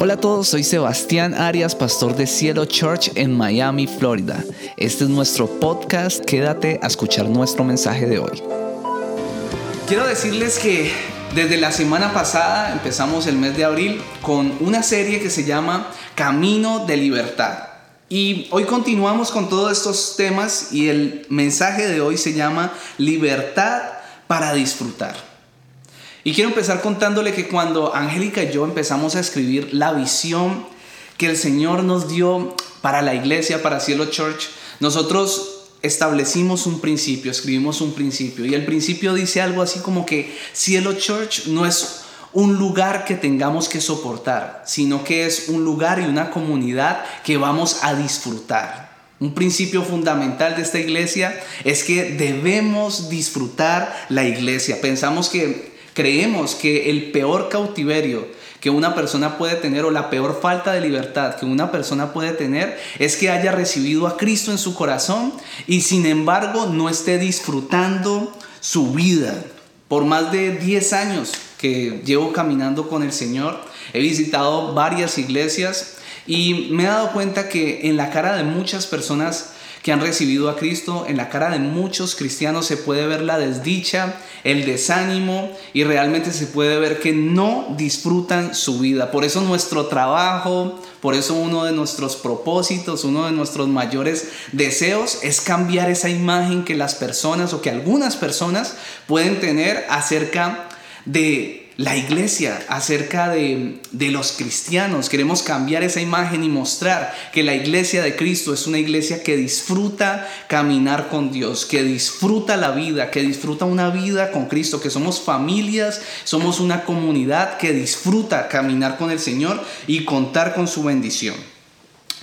Hola a todos, soy Sebastián Arias, pastor de Cielo Church en Miami, Florida. Este es nuestro podcast, quédate a escuchar nuestro mensaje de hoy. Quiero decirles que desde la semana pasada empezamos el mes de abril con una serie que se llama Camino de Libertad. Y hoy continuamos con todos estos temas y el mensaje de hoy se llama Libertad para disfrutar. Y quiero empezar contándole que cuando Angélica y yo empezamos a escribir la visión que el Señor nos dio para la iglesia, para Cielo Church, nosotros establecimos un principio, escribimos un principio. Y el principio dice algo así como que Cielo Church no es un lugar que tengamos que soportar, sino que es un lugar y una comunidad que vamos a disfrutar. Un principio fundamental de esta iglesia es que debemos disfrutar la iglesia. Pensamos que Creemos que el peor cautiverio que una persona puede tener o la peor falta de libertad que una persona puede tener es que haya recibido a Cristo en su corazón y sin embargo no esté disfrutando su vida. Por más de 10 años que llevo caminando con el Señor, he visitado varias iglesias y me he dado cuenta que en la cara de muchas personas que han recibido a Cristo, en la cara de muchos cristianos se puede ver la desdicha, el desánimo y realmente se puede ver que no disfrutan su vida. Por eso nuestro trabajo, por eso uno de nuestros propósitos, uno de nuestros mayores deseos es cambiar esa imagen que las personas o que algunas personas pueden tener acerca de la iglesia, acerca de, los cristianos. Queremos cambiar esa imagen y mostrar que la iglesia de Cristo es una iglesia que disfruta caminar con Dios, que disfruta la vida, que disfruta una vida con Cristo, que somos familias, somos una comunidad que disfruta caminar con el Señor y contar con su bendición.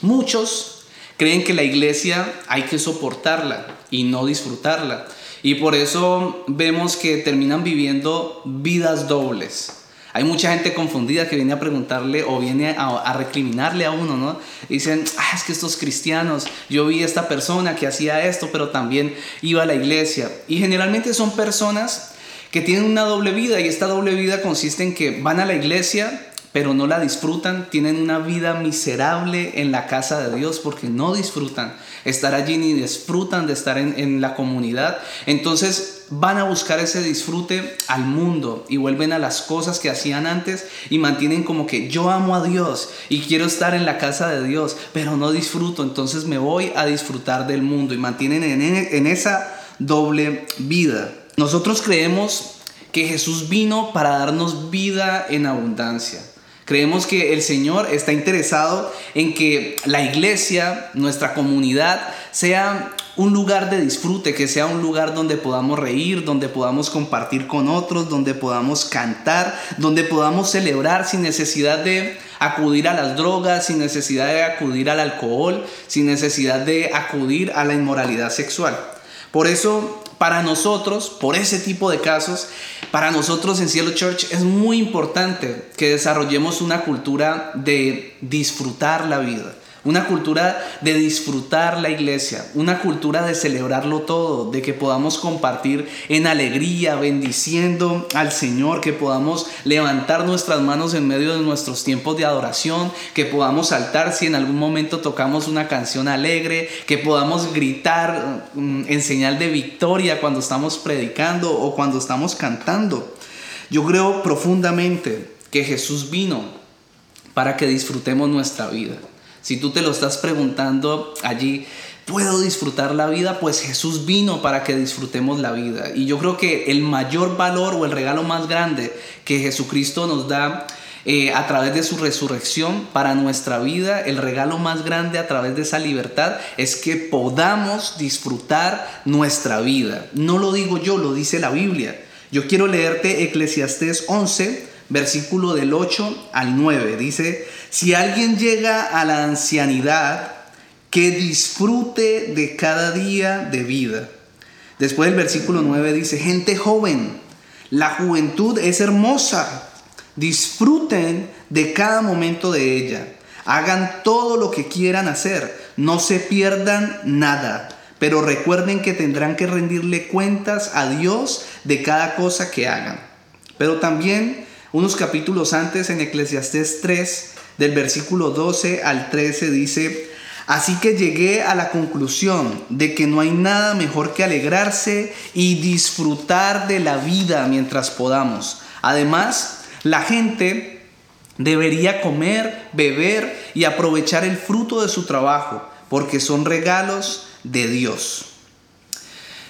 Muchos creen que la iglesia hay que soportarla y no disfrutarla. Y por eso vemos que terminan viviendo vidas dobles. Hay mucha gente confundida que viene a preguntarle o viene a, recriminarle a uno, ¿no? Dicen, ah, es que estos cristianos, yo vi a esta persona que hacía esto, pero también iba a la iglesia. Y generalmente son personas que tienen una doble vida y esta doble vida consiste en que van a la iglesia, pero no la disfrutan, tienen una vida miserable en la casa de Dios porque no disfrutan estar allí ni disfrutan de estar en, la comunidad. Entonces van a buscar ese disfrute al mundo y vuelven a las cosas que hacían antes y mantienen como que yo amo a Dios y quiero estar en la casa de Dios, pero no disfruto, entonces me voy a disfrutar del mundo y mantienen en, en esa doble vida. Nosotros creemos que Jesús vino para darnos vida en abundancia. Creemos que el Señor está interesado en que la iglesia, nuestra comunidad, sea un lugar de disfrute, que sea un lugar donde podamos reír, donde podamos compartir con otros, donde podamos cantar, donde podamos celebrar sin necesidad de acudir a las drogas, sin necesidad de acudir al alcohol, sin necesidad de acudir a la inmoralidad sexual. Por eso para nosotros, por ese tipo de casos, para nosotros en Cielo Church es muy importante que desarrollemos una cultura de disfrutar la vida una cultura de disfrutar la iglesia, una cultura de celebrarlo todo, de que podamos compartir en alegría, bendiciendo al Señor, que podamos levantar nuestras manos en medio de nuestros tiempos de adoración, que podamos saltar si en algún momento tocamos una canción alegre, que podamos gritar mm, en señal de victoria cuando estamos predicando o cuando estamos cantando. Yo creo profundamente que Jesús vino para que disfrutemos nuestra vida. Si tú te lo estás preguntando allí, ¿puedo disfrutar la vida? Pues Jesús vino para que disfrutemos la vida. Y yo creo que el mayor valor o el regalo más grande que Jesucristo nos da eh, a través de su resurrección para nuestra vida, el regalo más grande a través de esa libertad es que podamos disfrutar nuestra vida. No lo digo yo, lo dice la Biblia. Yo quiero leerte Eclesiastés 11, versículo del 8 al 9. Dice, si alguien llega a la ancianidad, que disfrute de cada día de vida. Después el versículo 9 dice, gente joven, la juventud es hermosa, disfruten de cada momento de ella, hagan todo lo que quieran hacer, no se pierdan nada, pero recuerden que tendrán que rendirle cuentas a Dios de cada cosa que hagan. Pero también unos capítulos antes en Eclesiastés 3 del versículo 12 al 13 dice, Así que llegué a la conclusión de que no hay nada mejor que alegrarse y disfrutar de la vida mientras podamos. Además, la gente debería comer, beber y aprovechar el fruto de su trabajo, porque son regalos de Dios.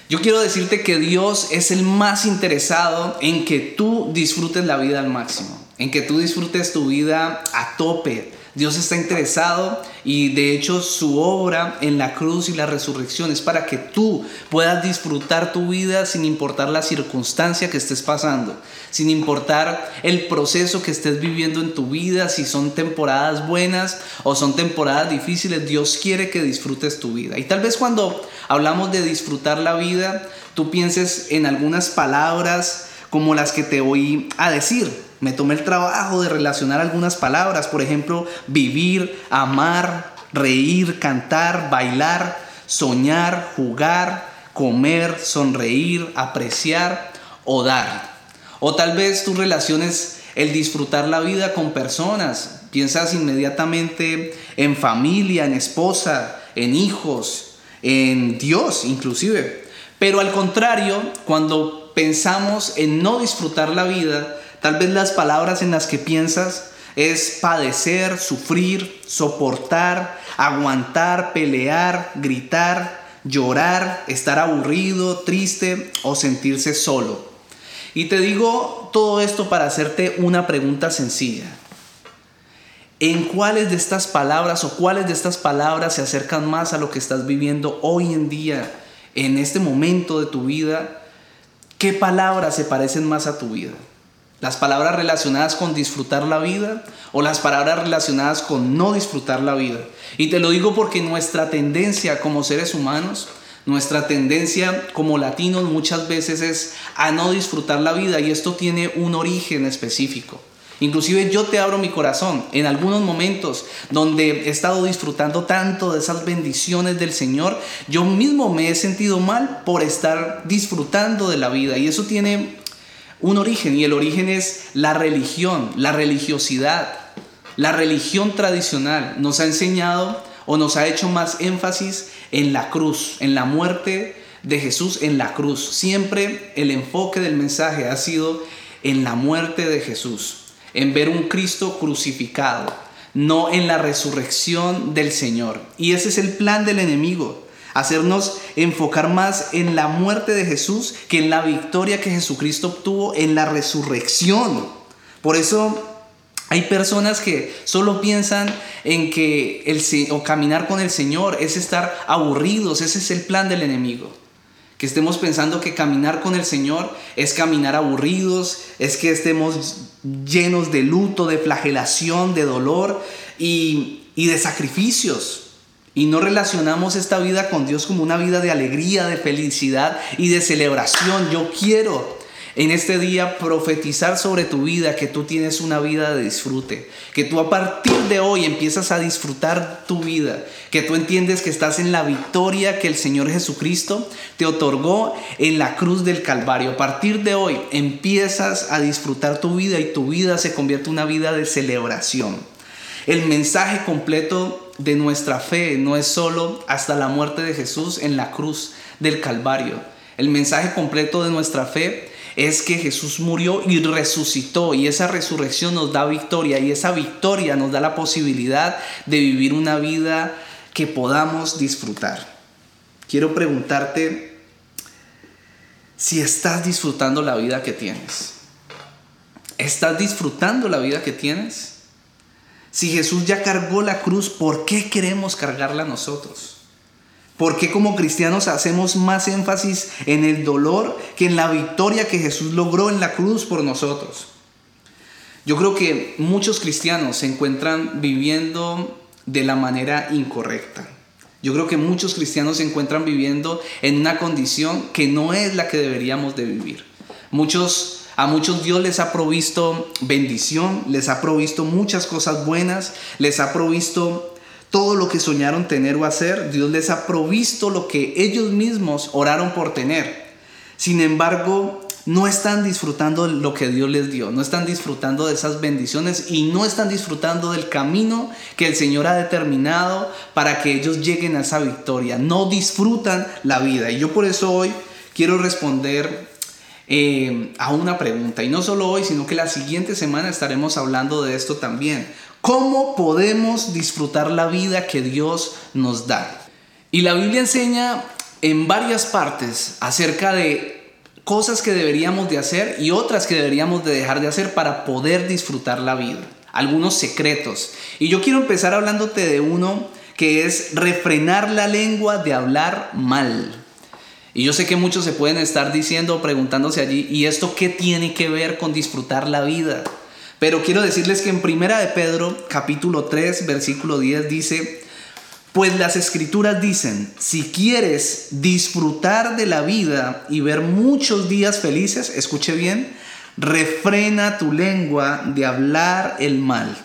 Yo quiero decirte que Dios es el más interesado en que tú disfrutes la vida al máximo, en que tú disfrutes tu vida a tope, Dios está interesado y de hecho su obra en la cruz y la resurrección es para que tú puedas disfrutar tu vida sin importar la circunstancia que estés pasando, sin importar el proceso que estés viviendo en tu vida, si son temporadas buenas o son temporadas difíciles, Dios quiere que disfrutes tu vida. Y tal vez cuando hablamos de disfrutar la vida, tú pienses en algunas palabras como las que te voy a decir. Me tomé el trabajo de relacionar algunas palabras, por ejemplo, vivir, amar, reír, cantar, bailar, soñar, jugar, comer, sonreír, apreciar o dar. O tal vez tú relaciones el disfrutar la vida con personas. Piensas inmediatamente en familia, en esposa, en hijos, en Dios inclusive. Pero al contrario, cuando pensamos en no disfrutar la vida, Tal vez las palabras en las que piensas es padecer, sufrir, soportar, aguantar, pelear, gritar, llorar, estar aburrido, triste o sentirse solo. Y te digo todo esto para hacerte una pregunta sencilla. ¿En cuáles de estas palabras o cuáles de estas palabras se acercan más a lo que estás viviendo hoy en día, en este momento de tu vida? ¿Qué palabras se parecen más a tu vida? Las palabras relacionadas con disfrutar la vida o las palabras relacionadas con no disfrutar la vida. Y te lo digo porque nuestra tendencia como seres humanos, nuestra tendencia como latinos muchas veces es a no disfrutar la vida y esto tiene un origen específico. Inclusive yo te abro mi corazón en algunos momentos donde he estado disfrutando tanto de esas bendiciones del Señor, yo mismo me he sentido mal por estar disfrutando de la vida y eso tiene un origen y el origen es la religión, la religiosidad. La religión tradicional nos ha enseñado o nos ha hecho más énfasis en la cruz, en la muerte de Jesús en la cruz. Siempre el enfoque del mensaje ha sido en la muerte de Jesús, en ver un Cristo crucificado, no en la resurrección del Señor. Y ese es el plan del enemigo hacernos enfocar más en la muerte de Jesús que en la victoria que Jesucristo obtuvo en la resurrección. Por eso hay personas que solo piensan en que el, o caminar con el Señor es estar aburridos, ese es el plan del enemigo. Que estemos pensando que caminar con el Señor es caminar aburridos, es que estemos llenos de luto, de flagelación, de dolor y, y de sacrificios y no relacionamos esta vida con Dios como una vida de alegría, de felicidad y de celebración. Yo quiero en este día profetizar sobre tu vida que tú tienes una vida de disfrute, que tú a partir de hoy empiezas a disfrutar tu vida, que tú entiendes que estás en la victoria que el Señor Jesucristo te otorgó en la cruz del Calvario. A partir de hoy empiezas a disfrutar tu vida y tu vida se convierte en una vida de celebración. El mensaje completo de nuestra fe no es solo hasta la muerte de Jesús en la cruz del Calvario. El mensaje completo de nuestra fe es que Jesús murió y resucitó y esa resurrección nos da victoria y esa victoria nos da la posibilidad de vivir una vida que podamos disfrutar. Quiero preguntarte si estás disfrutando la vida que tienes. ¿Estás disfrutando la vida que tienes? Si Jesús ya cargó la cruz, ¿por qué queremos cargarla nosotros? ¿Por qué como cristianos hacemos más énfasis en el dolor que en la victoria que Jesús logró en la cruz por nosotros? Yo creo que muchos cristianos se encuentran viviendo de la manera incorrecta. Yo creo que muchos cristianos se encuentran viviendo en una condición que no es la que deberíamos de vivir. Muchos a muchos Dios les ha provisto bendición, les ha provisto muchas cosas buenas, les ha provisto todo lo que soñaron tener o hacer. Dios les ha provisto lo que ellos mismos oraron por tener. Sin embargo, no están disfrutando lo que Dios les dio, no están disfrutando de esas bendiciones y no están disfrutando del camino que el Señor ha determinado para que ellos lleguen a esa victoria. No disfrutan la vida. Y yo por eso hoy quiero responder eh, a una pregunta. Y no solo hoy, sino que la siguiente semana estaremos hablando de esto también. ¿Cómo podemos disfrutar la vida que Dios nos da? Y la Biblia enseña en varias partes acerca de cosas que deberíamos de hacer y otras que deberíamos de dejar de hacer para poder disfrutar la vida. Algunos secretos. Y yo quiero empezar hablándote de uno que es refrenar la lengua de hablar mal. Y yo sé que muchos se pueden estar diciendo, preguntándose allí, ¿y esto qué tiene que ver con disfrutar la vida? Pero quiero decirles que en Primera de Pedro, capítulo 3, versículo 10 dice, pues las escrituras dicen, si quieres disfrutar de la vida y ver muchos días felices, escuche bien, refrena tu lengua de hablar el mal.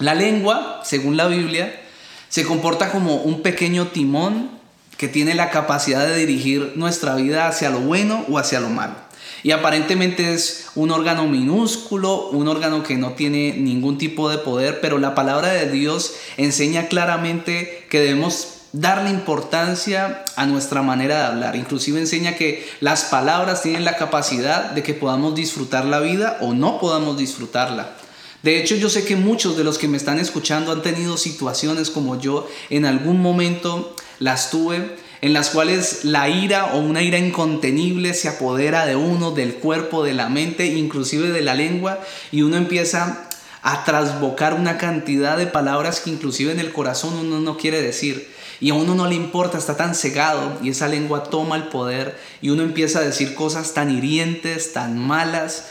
La lengua, según la Biblia, se comporta como un pequeño timón que tiene la capacidad de dirigir nuestra vida hacia lo bueno o hacia lo malo. Y aparentemente es un órgano minúsculo, un órgano que no tiene ningún tipo de poder, pero la palabra de Dios enseña claramente que debemos darle importancia a nuestra manera de hablar. Inclusive enseña que las palabras tienen la capacidad de que podamos disfrutar la vida o no podamos disfrutarla. De hecho, yo sé que muchos de los que me están escuchando han tenido situaciones como yo en algún momento las tuve en las cuales la ira o una ira incontenible se apodera de uno, del cuerpo, de la mente, inclusive de la lengua, y uno empieza a trasbocar una cantidad de palabras que inclusive en el corazón uno no quiere decir. Y a uno no le importa, está tan cegado y esa lengua toma el poder y uno empieza a decir cosas tan hirientes, tan malas,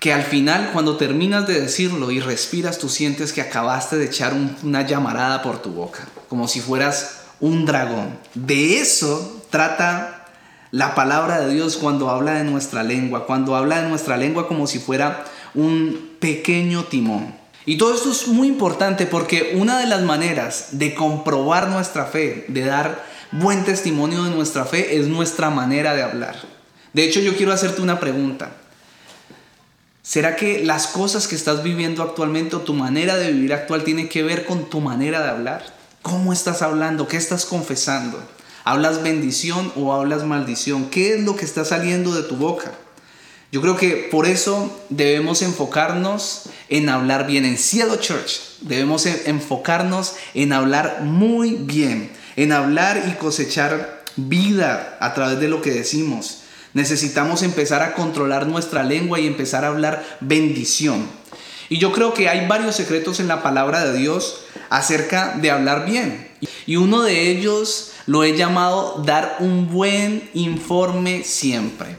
que al final cuando terminas de decirlo y respiras, tú sientes que acabaste de echar una llamarada por tu boca, como si fueras un dragón. De eso trata la palabra de Dios cuando habla de nuestra lengua, cuando habla de nuestra lengua como si fuera un pequeño timón. Y todo esto es muy importante porque una de las maneras de comprobar nuestra fe, de dar buen testimonio de nuestra fe, es nuestra manera de hablar. De hecho, yo quiero hacerte una pregunta. ¿Será que las cosas que estás viviendo actualmente o tu manera de vivir actual tiene que ver con tu manera de hablar? ¿Cómo estás hablando? ¿Qué estás confesando? ¿Hablas bendición o hablas maldición? ¿Qué es lo que está saliendo de tu boca? Yo creo que por eso debemos enfocarnos en hablar bien. En Cielo Church debemos enfocarnos en hablar muy bien, en hablar y cosechar vida a través de lo que decimos. Necesitamos empezar a controlar nuestra lengua y empezar a hablar bendición. Y yo creo que hay varios secretos en la palabra de Dios acerca de hablar bien. Y uno de ellos lo he llamado dar un buen informe siempre.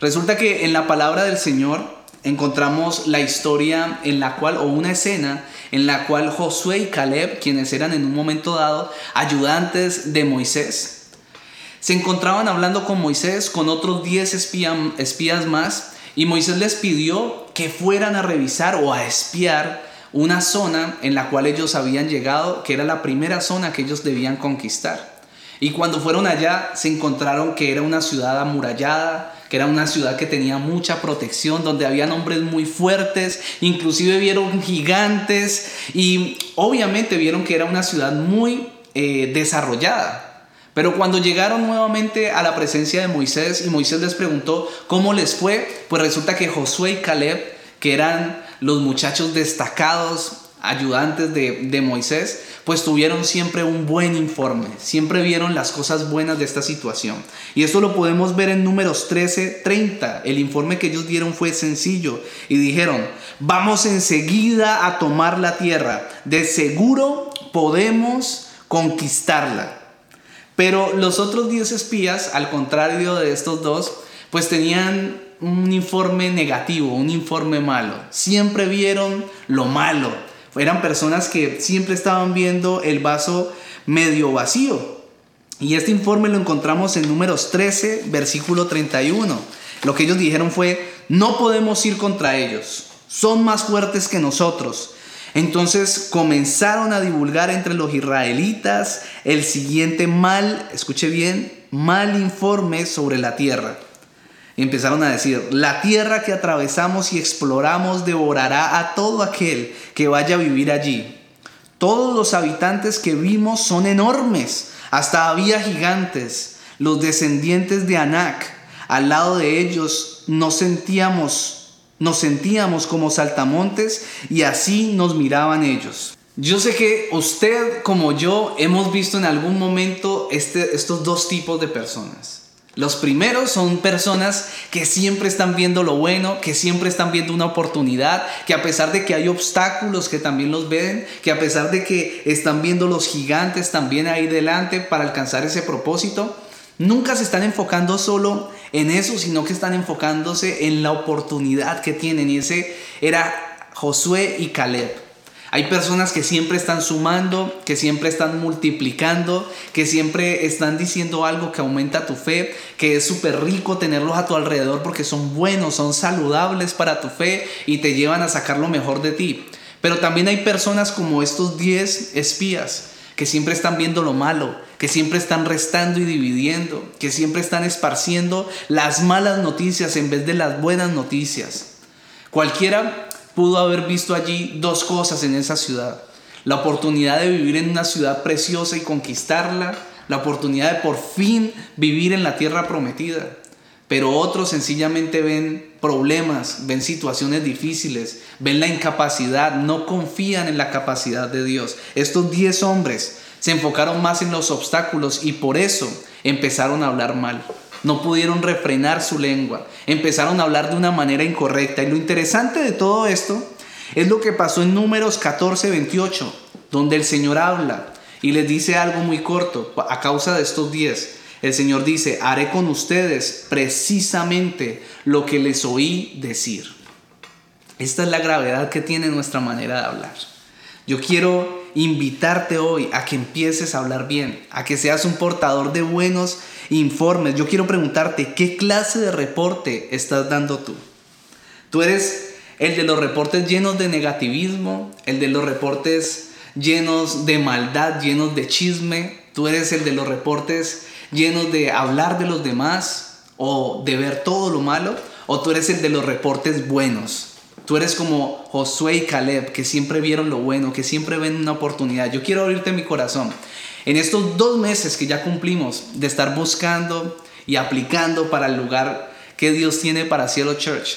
Resulta que en la palabra del Señor encontramos la historia en la cual, o una escena en la cual Josué y Caleb, quienes eran en un momento dado ayudantes de Moisés, se encontraban hablando con Moisés, con otros 10 espías más, y Moisés les pidió que fueran a revisar o a espiar una zona en la cual ellos habían llegado, que era la primera zona que ellos debían conquistar. Y cuando fueron allá se encontraron que era una ciudad amurallada, que era una ciudad que tenía mucha protección, donde habían hombres muy fuertes, inclusive vieron gigantes y obviamente vieron que era una ciudad muy eh, desarrollada. Pero cuando llegaron nuevamente a la presencia de Moisés y Moisés les preguntó cómo les fue, pues resulta que Josué y Caleb, que eran los muchachos destacados, ayudantes de, Moisés, pues tuvieron siempre un buen informe, siempre vieron las cosas buenas de esta situación. Y esto lo podemos ver en números 13, 30. El informe que ellos dieron fue sencillo y dijeron, vamos enseguida a tomar la tierra, de seguro podemos conquistarla. Pero los otros 10 espías, al contrario de estos dos, pues tenían un informe negativo, un informe malo. Siempre vieron lo malo. Eran personas que siempre estaban viendo el vaso medio vacío. Y este informe lo encontramos en números 13, versículo 31. Lo que ellos dijeron fue, no podemos ir contra ellos. Son más fuertes que nosotros. Entonces comenzaron a divulgar entre los israelitas el siguiente mal, escuche bien, mal informe sobre la tierra. Y empezaron a decir, la tierra que atravesamos y exploramos devorará a todo aquel que vaya a vivir allí. Todos los habitantes que vimos son enormes, hasta había gigantes, los descendientes de Anak. Al lado de ellos nos sentíamos, nos sentíamos como saltamontes y así nos miraban ellos. Yo sé que usted como yo hemos visto en algún momento este, estos dos tipos de personas. Los primeros son personas que siempre están viendo lo bueno, que siempre están viendo una oportunidad, que a pesar de que hay obstáculos que también los ven, que a pesar de que están viendo los gigantes también ahí delante para alcanzar ese propósito, nunca se están enfocando solo en eso, sino que están enfocándose en la oportunidad que tienen. Y ese era Josué y Caleb. Hay personas que siempre están sumando, que siempre están multiplicando, que siempre están diciendo algo que aumenta tu fe, que es súper rico tenerlos a tu alrededor porque son buenos, son saludables para tu fe y te llevan a sacar lo mejor de ti. Pero también hay personas como estos 10 espías que siempre están viendo lo malo, que siempre están restando y dividiendo, que siempre están esparciendo las malas noticias en vez de las buenas noticias. Cualquiera pudo haber visto allí dos cosas en esa ciudad. La oportunidad de vivir en una ciudad preciosa y conquistarla, la oportunidad de por fin vivir en la tierra prometida. Pero otros sencillamente ven problemas, ven situaciones difíciles, ven la incapacidad, no confían en la capacidad de Dios. Estos diez hombres se enfocaron más en los obstáculos y por eso empezaron a hablar mal. No pudieron refrenar su lengua. Empezaron a hablar de una manera incorrecta. Y lo interesante de todo esto es lo que pasó en números 14, 28, donde el Señor habla y les dice algo muy corto a causa de estos días. El Señor dice, haré con ustedes precisamente lo que les oí decir. Esta es la gravedad que tiene nuestra manera de hablar. Yo quiero invitarte hoy a que empieces a hablar bien, a que seas un portador de buenos informes. Yo quiero preguntarte, ¿qué clase de reporte estás dando tú? ¿Tú eres el de los reportes llenos de negativismo, el de los reportes llenos de maldad, llenos de chisme? ¿Tú eres el de los reportes llenos de hablar de los demás o de ver todo lo malo? ¿O tú eres el de los reportes buenos? Tú eres como Josué y Caleb, que siempre vieron lo bueno, que siempre ven una oportunidad. Yo quiero abrirte mi corazón. En estos dos meses que ya cumplimos de estar buscando y aplicando para el lugar que Dios tiene para Cielo Church,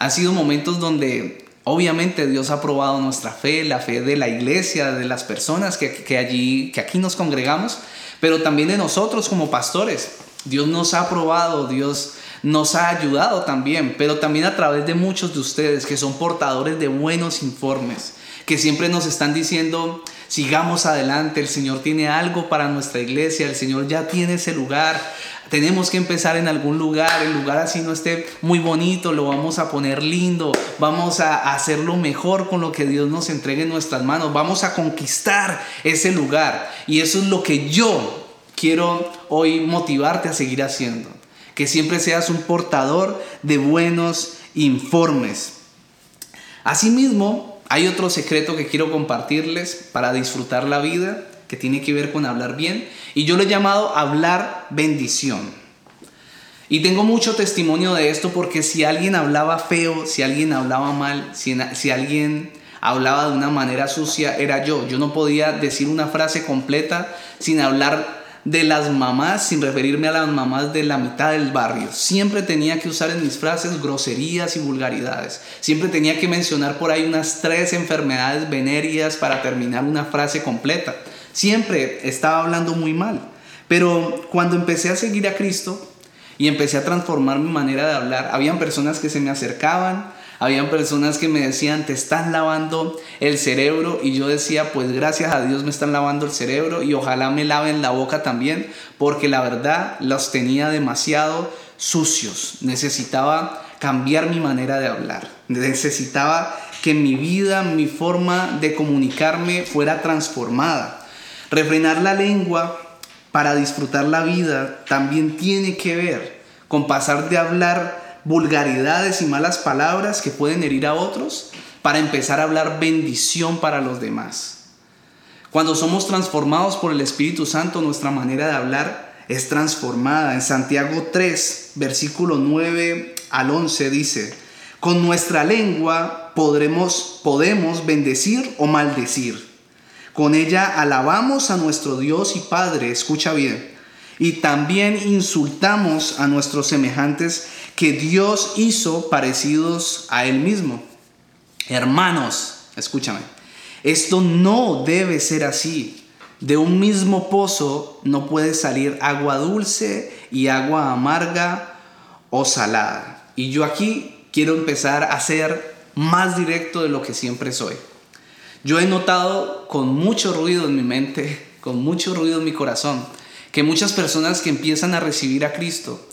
han sido momentos donde obviamente Dios ha probado nuestra fe, la fe de la iglesia, de las personas que, que, allí, que aquí nos congregamos, pero también de nosotros como pastores. Dios nos ha probado, Dios nos ha ayudado también, pero también a través de muchos de ustedes que son portadores de buenos informes, que siempre nos están diciendo, sigamos adelante, el Señor tiene algo para nuestra iglesia, el Señor ya tiene ese lugar, tenemos que empezar en algún lugar, el lugar así no esté muy bonito, lo vamos a poner lindo, vamos a hacerlo mejor con lo que Dios nos entregue en nuestras manos, vamos a conquistar ese lugar. Y eso es lo que yo quiero hoy motivarte a seguir haciendo que siempre seas un portador de buenos informes. Asimismo, hay otro secreto que quiero compartirles para disfrutar la vida, que tiene que ver con hablar bien, y yo lo he llamado hablar bendición. Y tengo mucho testimonio de esto porque si alguien hablaba feo, si alguien hablaba mal, si, si alguien hablaba de una manera sucia, era yo. Yo no podía decir una frase completa sin hablar de las mamás, sin referirme a las mamás de la mitad del barrio. Siempre tenía que usar en mis frases groserías y vulgaridades. Siempre tenía que mencionar por ahí unas tres enfermedades venéreas para terminar una frase completa. Siempre estaba hablando muy mal. Pero cuando empecé a seguir a Cristo y empecé a transformar mi manera de hablar, habían personas que se me acercaban, habían personas que me decían, te están lavando el cerebro y yo decía, pues gracias a Dios me están lavando el cerebro y ojalá me laven la boca también, porque la verdad los tenía demasiado sucios. Necesitaba cambiar mi manera de hablar. Necesitaba que mi vida, mi forma de comunicarme fuera transformada. Refrenar la lengua para disfrutar la vida también tiene que ver con pasar de hablar vulgaridades y malas palabras que pueden herir a otros para empezar a hablar bendición para los demás. Cuando somos transformados por el Espíritu Santo, nuestra manera de hablar es transformada. En Santiago 3, versículo 9 al 11 dice, con nuestra lengua podremos, podemos bendecir o maldecir. Con ella alabamos a nuestro Dios y Padre, escucha bien, y también insultamos a nuestros semejantes que Dios hizo parecidos a Él mismo. Hermanos, escúchame, esto no debe ser así. De un mismo pozo no puede salir agua dulce y agua amarga o salada. Y yo aquí quiero empezar a ser más directo de lo que siempre soy. Yo he notado con mucho ruido en mi mente, con mucho ruido en mi corazón, que muchas personas que empiezan a recibir a Cristo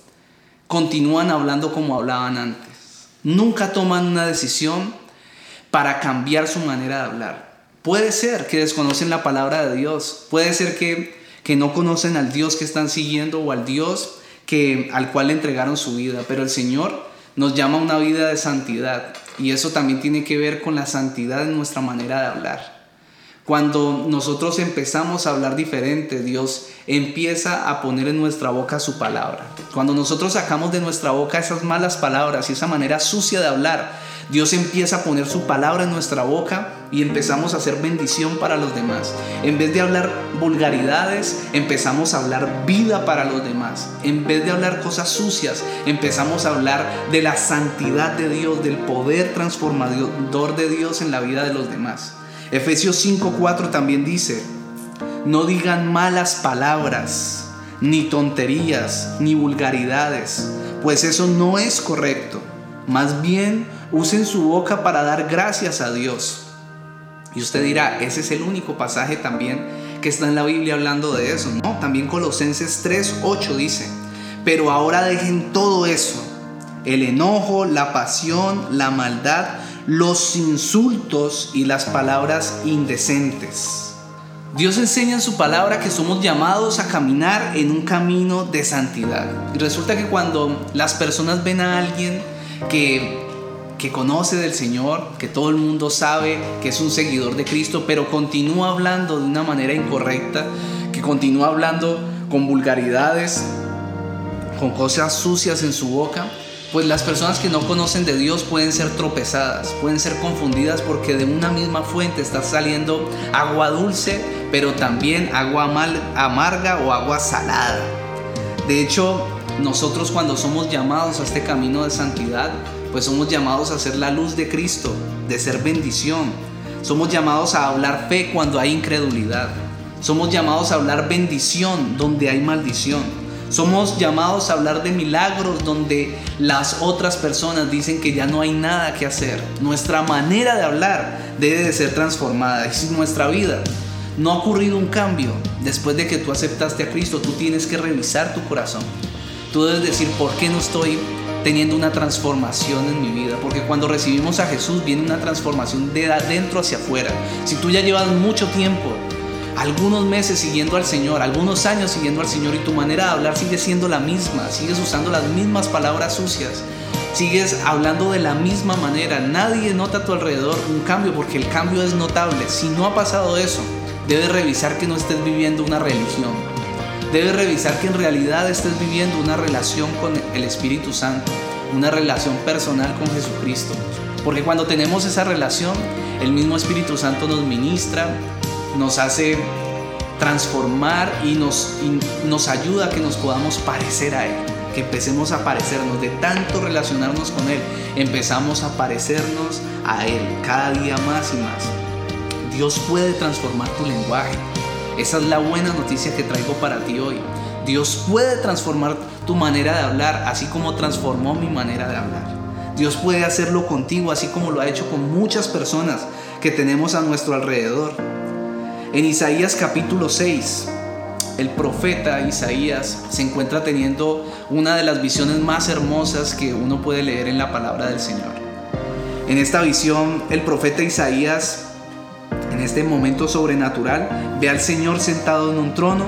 continúan hablando como hablaban antes. Nunca toman una decisión para cambiar su manera de hablar. Puede ser que desconocen la palabra de Dios, puede ser que, que no conocen al Dios que están siguiendo o al Dios que, al cual le entregaron su vida, pero el Señor nos llama a una vida de santidad y eso también tiene que ver con la santidad en nuestra manera de hablar. Cuando nosotros empezamos a hablar diferente, Dios empieza a poner en nuestra boca su palabra. Cuando nosotros sacamos de nuestra boca esas malas palabras y esa manera sucia de hablar, Dios empieza a poner su palabra en nuestra boca y empezamos a hacer bendición para los demás. En vez de hablar vulgaridades, empezamos a hablar vida para los demás. En vez de hablar cosas sucias, empezamos a hablar de la santidad de Dios, del poder transformador de Dios en la vida de los demás. Efesios 5:4 también dice, no digan malas palabras, ni tonterías, ni vulgaridades, pues eso no es correcto. Más bien, usen su boca para dar gracias a Dios. Y usted dirá, ese es el único pasaje también que está en la Biblia hablando de eso. No, también Colosenses 3:8 dice, pero ahora dejen todo eso, el enojo, la pasión, la maldad, los insultos y las palabras indecentes. Dios enseña en su palabra que somos llamados a caminar en un camino de santidad. Y resulta que cuando las personas ven a alguien que que conoce del Señor, que todo el mundo sabe que es un seguidor de Cristo, pero continúa hablando de una manera incorrecta, que continúa hablando con vulgaridades, con cosas sucias en su boca, pues las personas que no conocen de Dios pueden ser tropezadas, pueden ser confundidas porque de una misma fuente está saliendo agua dulce, pero también agua amarga o agua salada. De hecho, nosotros cuando somos llamados a este camino de santidad, pues somos llamados a ser la luz de Cristo, de ser bendición. Somos llamados a hablar fe cuando hay incredulidad. Somos llamados a hablar bendición donde hay maldición. Somos llamados a hablar de milagros donde las otras personas dicen que ya no hay nada que hacer. Nuestra manera de hablar debe de ser transformada. Si nuestra vida no ha ocurrido un cambio después de que tú aceptaste a Cristo, tú tienes que revisar tu corazón. Tú debes decir, ¿por qué no estoy teniendo una transformación en mi vida, porque cuando recibimos a Jesús viene una transformación de adentro hacia afuera. Si tú ya llevas mucho tiempo, algunos meses siguiendo al Señor, algunos años siguiendo al Señor y tu manera de hablar sigue siendo la misma, sigues usando las mismas palabras sucias, sigues hablando de la misma manera, nadie nota a tu alrededor un cambio porque el cambio es notable. Si no ha pasado eso, debes revisar que no estés viviendo una religión Debes revisar que en realidad estés viviendo una relación con el Espíritu Santo, una relación personal con Jesucristo. Porque cuando tenemos esa relación, el mismo Espíritu Santo nos ministra, nos hace transformar y nos, nos ayuda a que nos podamos parecer a Él, que empecemos a parecernos, de tanto relacionarnos con Él, empezamos a parecernos a Él cada día más y más. Dios puede transformar tu lenguaje, esa es la buena noticia que traigo para ti hoy. Dios puede transformar tu manera de hablar así como transformó mi manera de hablar. Dios puede hacerlo contigo así como lo ha hecho con muchas personas que tenemos a nuestro alrededor. En Isaías capítulo 6, el profeta Isaías se encuentra teniendo una de las visiones más hermosas que uno puede leer en la palabra del Señor. En esta visión, el profeta Isaías en este momento sobrenatural, ve al Señor sentado en un trono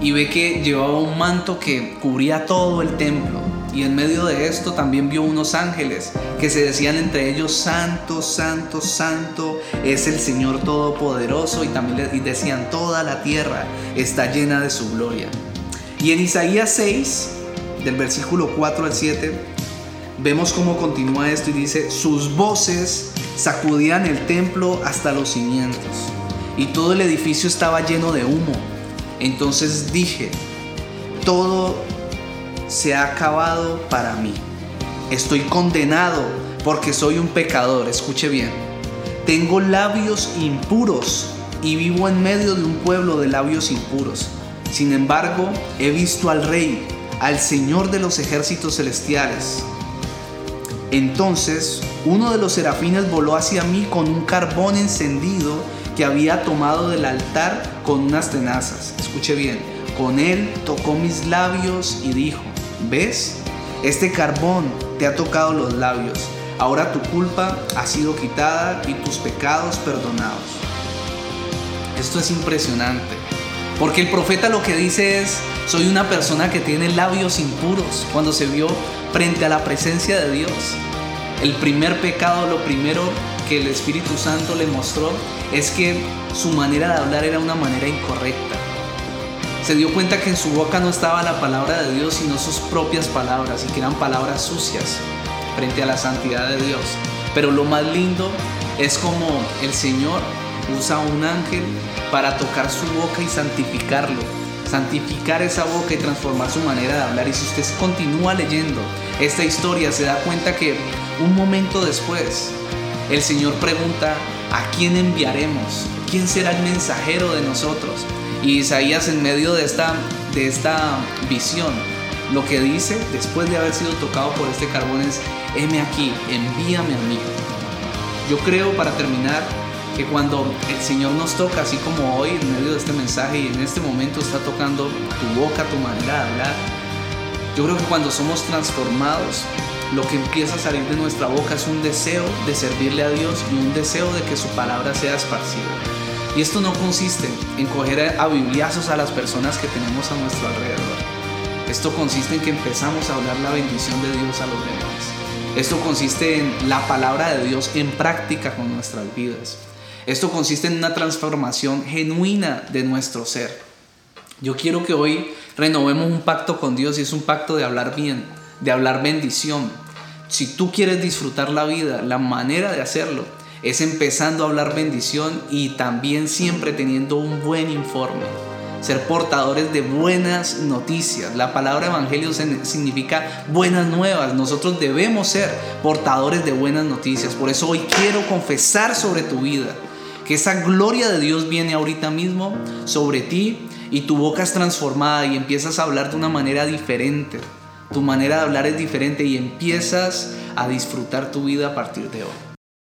y ve que llevaba un manto que cubría todo el templo. Y en medio de esto también vio unos ángeles que se decían entre ellos, Santo, Santo, Santo es el Señor Todopoderoso. Y también decían, toda la tierra está llena de su gloria. Y en Isaías 6, del versículo 4 al 7, vemos cómo continúa esto y dice, sus voces sacudían el templo hasta los cimientos y todo el edificio estaba lleno de humo. Entonces dije, todo se ha acabado para mí. Estoy condenado porque soy un pecador, escuche bien. Tengo labios impuros y vivo en medio de un pueblo de labios impuros. Sin embargo, he visto al Rey, al Señor de los ejércitos celestiales. Entonces uno de los serafines voló hacia mí con un carbón encendido que había tomado del altar con unas tenazas. Escuche bien, con él tocó mis labios y dijo, ¿ves? Este carbón te ha tocado los labios. Ahora tu culpa ha sido quitada y tus pecados perdonados. Esto es impresionante. Porque el profeta lo que dice es, soy una persona que tiene labios impuros cuando se vio frente a la presencia de Dios. El primer pecado, lo primero que el Espíritu Santo le mostró es que su manera de hablar era una manera incorrecta. Se dio cuenta que en su boca no estaba la palabra de Dios, sino sus propias palabras y que eran palabras sucias frente a la santidad de Dios. Pero lo más lindo es como el Señor usa un ángel para tocar su boca y santificarlo. Santificar esa boca y transformar su manera de hablar. Y si usted continúa leyendo esta historia, se da cuenta que un momento después, el Señor pregunta, ¿a quién enviaremos? ¿Quién será el mensajero de nosotros? Y Isaías en medio de esta, de esta visión, lo que dice después de haber sido tocado por este carbón es, heme aquí, envíame a mí. Yo creo, para terminar, que cuando el Señor nos toca, así como hoy en medio de este mensaje y en este momento está tocando tu boca, tu manera de hablar, yo creo que cuando somos transformados, lo que empieza a salir de nuestra boca es un deseo de servirle a Dios y un deseo de que su palabra sea esparcida. Y esto no consiste en coger a bibliazos a las personas que tenemos a nuestro alrededor. Esto consiste en que empezamos a hablar la bendición de Dios a los demás. Esto consiste en la palabra de Dios en práctica con nuestras vidas. Esto consiste en una transformación genuina de nuestro ser. Yo quiero que hoy renovemos un pacto con Dios y es un pacto de hablar bien, de hablar bendición. Si tú quieres disfrutar la vida, la manera de hacerlo es empezando a hablar bendición y también siempre teniendo un buen informe. Ser portadores de buenas noticias. La palabra evangelio significa buenas nuevas. Nosotros debemos ser portadores de buenas noticias. Por eso hoy quiero confesar sobre tu vida que esa gloria de Dios viene ahorita mismo sobre ti y tu boca es transformada y empiezas a hablar de una manera diferente. Tu manera de hablar es diferente y empiezas a disfrutar tu vida a partir de hoy.